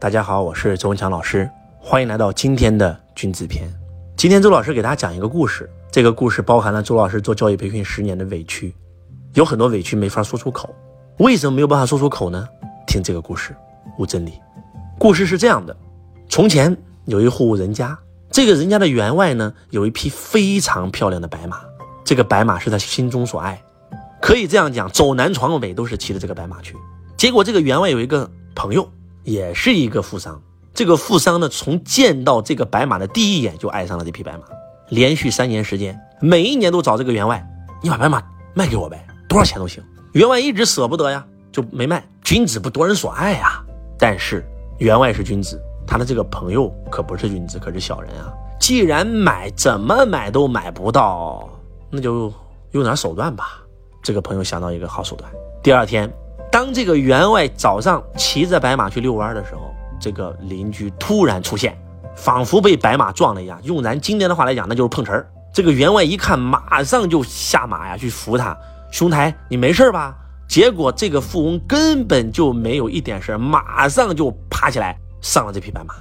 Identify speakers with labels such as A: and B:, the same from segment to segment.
A: 大家好，我是周文强老师，欢迎来到今天的君子篇。今天周老师给大家讲一个故事，这个故事包含了周老师做教育培训十年的委屈，有很多委屈没法说出口。为什么没有办法说出口呢？听这个故事，悟真理。故事是这样的：从前有一户人家，这个人家的员外呢有一匹非常漂亮的白马，这个白马是他心中所爱，可以这样讲，走南闯北都是骑着这个白马去。结果这个员外有一个朋友。也是一个富商，这个富商呢，从见到这个白马的第一眼就爱上了这匹白马，连续三年时间，每一年都找这个员外，你把白马卖给我呗，多少钱都行。员外一直舍不得呀，就没卖。君子不夺人所爱呀，但是员外是君子，他的这个朋友可不是君子，可是小人啊。既然买怎么买都买不到，那就用点手段吧。这个朋友想到一个好手段，第二天。当这个员外早上骑着白马去遛弯的时候，这个邻居突然出现，仿佛被白马撞了一样。用咱今天的话来讲，那就是碰瓷儿。这个员外一看，马上就下马呀，去扶他。兄台，你没事吧？结果这个富翁根本就没有一点事马上就爬起来上了这匹白马。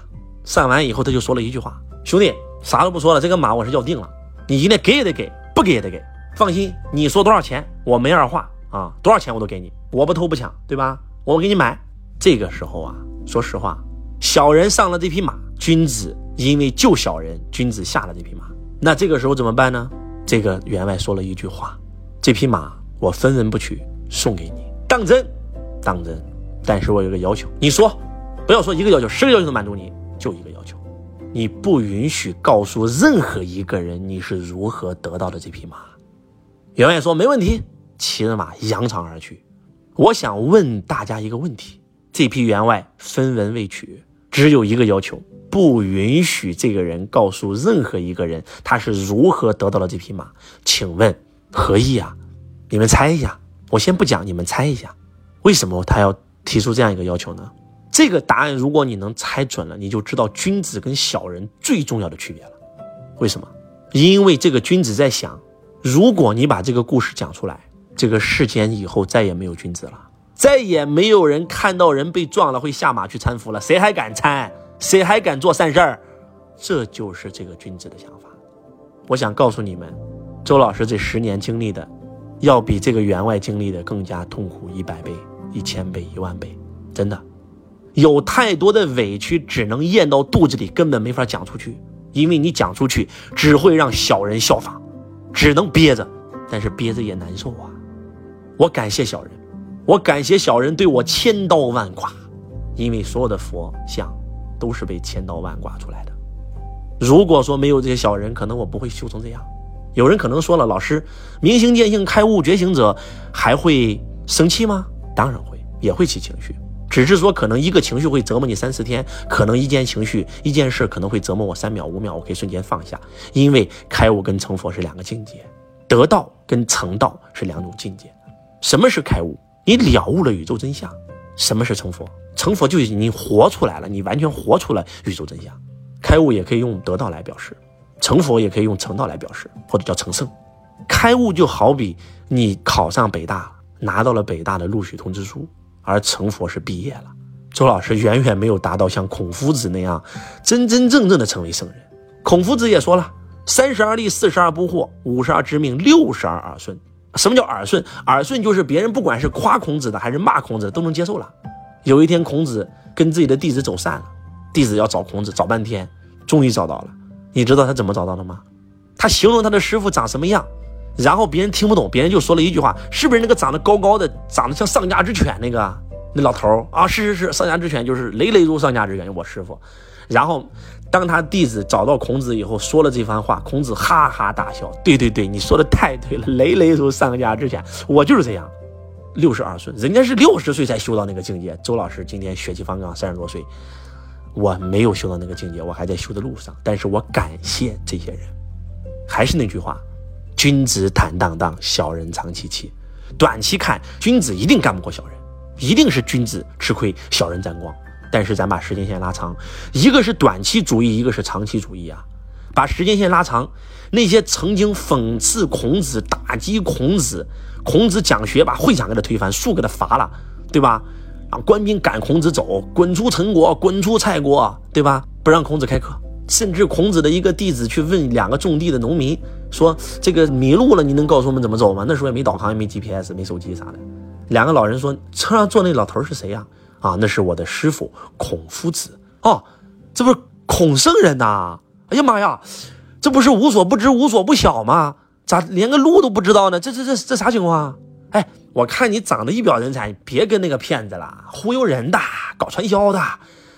A: 上完以后，他就说了一句话：“兄弟，啥都不说了，这个马我是要定了，你今天给也得给，不给也得给。放心，你说多少钱，我没二话啊，多少钱我都给你。”我不偷不抢，对吧？我给你买。这个时候啊，说实话，小人上了这匹马，君子因为救小人，君子下了这匹马。那这个时候怎么办呢？这个员外说了一句话：“这匹马我分文不取，送给你，当真？当真。但是我有个要求，你说，不要说一个要求，十个要求都满足你，就一个要求，你不允许告诉任何一个人你是如何得到的这匹马。”员外说：“没问题。”骑着马扬长而去。我想问大家一个问题：这批员外分文未取，只有一个要求，不允许这个人告诉任何一个人他是如何得到了这匹马。请问何意啊？你们猜一下。我先不讲，你们猜一下，为什么他要提出这样一个要求呢？这个答案，如果你能猜准了，你就知道君子跟小人最重要的区别了。为什么？因为这个君子在想，如果你把这个故事讲出来。这个世间以后再也没有君子了，再也没有人看到人被撞了会下马去搀扶了，谁还敢搀？谁还敢做善事儿？这就是这个君子的想法。我想告诉你们，周老师这十年经历的，要比这个员外经历的更加痛苦一百倍、一千倍、一万倍。真的，有太多的委屈只能咽到肚子里，根本没法讲出去，因为你讲出去只会让小人效仿，只能憋着，但是憋着也难受啊。我感谢小人，我感谢小人对我千刀万剐，因为所有的佛像都是被千刀万剐出来的。如果说没有这些小人，可能我不会修成这样。有人可能说了，老师，明心见性、开悟觉醒者还会生气吗？当然会，也会起情绪，只是说可能一个情绪会折磨你三四天，可能一件情绪、一件事可能会折磨我三秒、五秒，我可以瞬间放下。因为开悟跟成佛是两个境界，得道跟成道是两种境界。什么是开悟？你了悟了宇宙真相。什么是成佛？成佛就是你活出来了，你完全活出了宇宙真相。开悟也可以用得道来表示，成佛也可以用成道来表示，或者叫成圣。开悟就好比你考上北大，拿到了北大的录取通知书，而成佛是毕业了。周老师远远没有达到像孔夫子那样真真正正的成为圣人。孔夫子也说了：三十而立，四十而不惑，五十而知命，六十而耳顺。什么叫耳顺？耳顺就是别人不管是夸孔子的还是骂孔子，都能接受了。有一天，孔子跟自己的弟子走散了，弟子要找孔子找半天，终于找到了。你知道他怎么找到的吗？他形容他的师傅长什么样，然后别人听不懂，别人就说了一句话：“是不是那个长得高高的，长得像丧家之犬那个那老头啊？”是是是，丧家之犬就是累累如丧家之犬，我师傅。然后。当他弟子找到孔子以后，说了这番话，孔子哈哈大笑。对对对，你说的太对了，累累如丧家之犬，我就是这样。六十二岁，人家是六十岁才修到那个境界。周老师今天血气方刚，三十多岁，我没有修到那个境界，我还在修的路上。但是我感谢这些人。还是那句话，君子坦荡荡，小人长戚戚。短期看，君子一定干不过小人，一定是君子吃亏，小人沾光。但是咱把时间线拉长，一个是短期主义，一个是长期主义啊。把时间线拉长，那些曾经讽刺孔子、打击孔子、孔子讲学把会长给他推翻、树给他伐了，对吧？啊，官兵赶孔子走，滚出陈国，滚出蔡国，对吧？不让孔子开课，甚至孔子的一个弟子去问两个种地的农民说：“这个迷路了，你能告诉我们怎么走吗？”那时候也没导航，也没 GPS，没手机啥的。两个老人说：“车上坐那老头是谁呀？”，啊那是我的师傅孔夫子。哦，这不是孔圣人呐！哎呀妈呀，这不是无所不知、无所不晓吗？咋连个路都不知道呢？这这这这啥情况？哎，我看你长得一表人才，别跟那个骗子了，忽悠人的，搞传销的，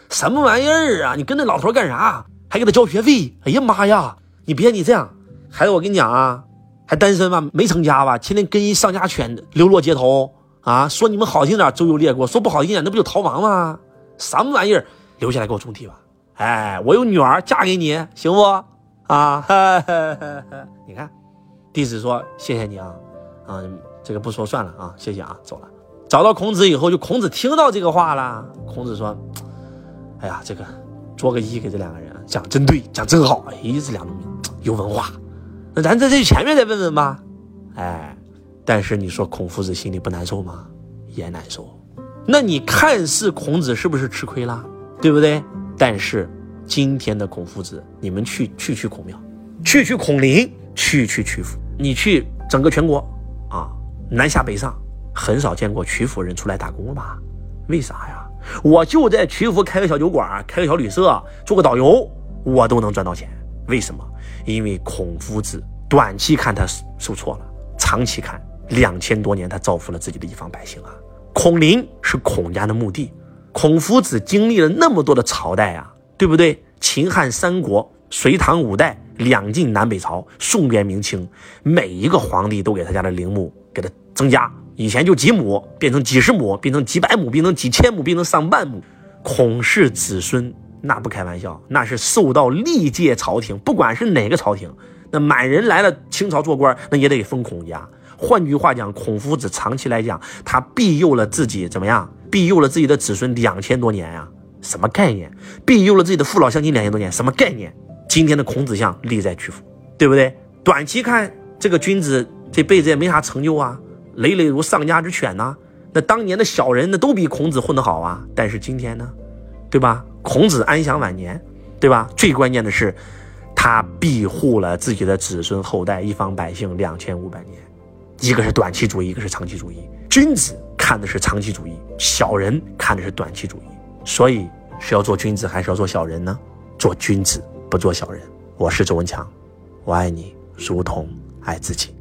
A: 什么玩意儿啊？你跟那老头干啥？还给他交学费？哎呀妈呀！你别你这样，孩子，我跟你讲啊，还单身吧？没成家吧？天天跟一上家犬流落街头啊！说你们好听点，周游列国；说不好听点，那不就逃亡吗？什么玩意儿？留下来给我种地吧！哎，我有女儿嫁给你，行不？啊，你看。弟子说：“谢谢你啊，啊，这个不说算了啊，谢谢啊，走了。找到孔子以后，就孔子听到这个话了。孔子说：‘哎呀，这个做个揖给这两个人，讲真对，讲真好。哎，这两农民有文化。那咱在这前面再问问吧。哎，但是你说孔夫子心里不难受吗？也难受。那你看似孔子是不是吃亏了？对不对？但是今天的孔夫子，你们去去去孔庙，去去孔林。”去去曲阜，你去整个全国啊，南下北上，很少见过曲阜人出来打工了吧？为啥呀？我就在曲阜开个小酒馆，开个小旅社，做个导游，我都能赚到钱。为什么？因为孔夫子短期看他受挫了，长期看两千多年他造福了自己的一方百姓啊。孔林是孔家的墓地，孔夫子经历了那么多的朝代啊，对不对？秦汉三国。隋唐五代，两晋南北朝，宋元明清，每一个皇帝都给他家的陵墓给他增加。以前就几亩，变成几十亩，变成几百亩，变成几千亩，变成上万亩。孔氏子孙那不开玩笑，那是受到历届朝廷，不管是哪个朝廷，那满人来了，清朝做官，那也得封孔家。换句话讲，孔夫子长期来讲，他庇佑了自己怎么样？庇佑了自己的子孙两千多年呀？什么概念？庇佑了自己的父老乡亲两千多年，什么概念？今天的孔子像立在曲阜，对不对？短期看这个君子这辈子也没啥成就啊，累累如丧家之犬呐。那当年的小人那都比孔子混得好啊。但是今天呢，对吧？孔子安享晚年，对吧？最关键的是，他庇护了自己的子孙后代一方百姓两千五百年。一个是短期主义，一个是长期主义。君子看的是长期主义，小人看的是短期主义。所以是要做君子还是要做小人呢？做君子。不做小人，我是周文强，我爱你如同爱自己。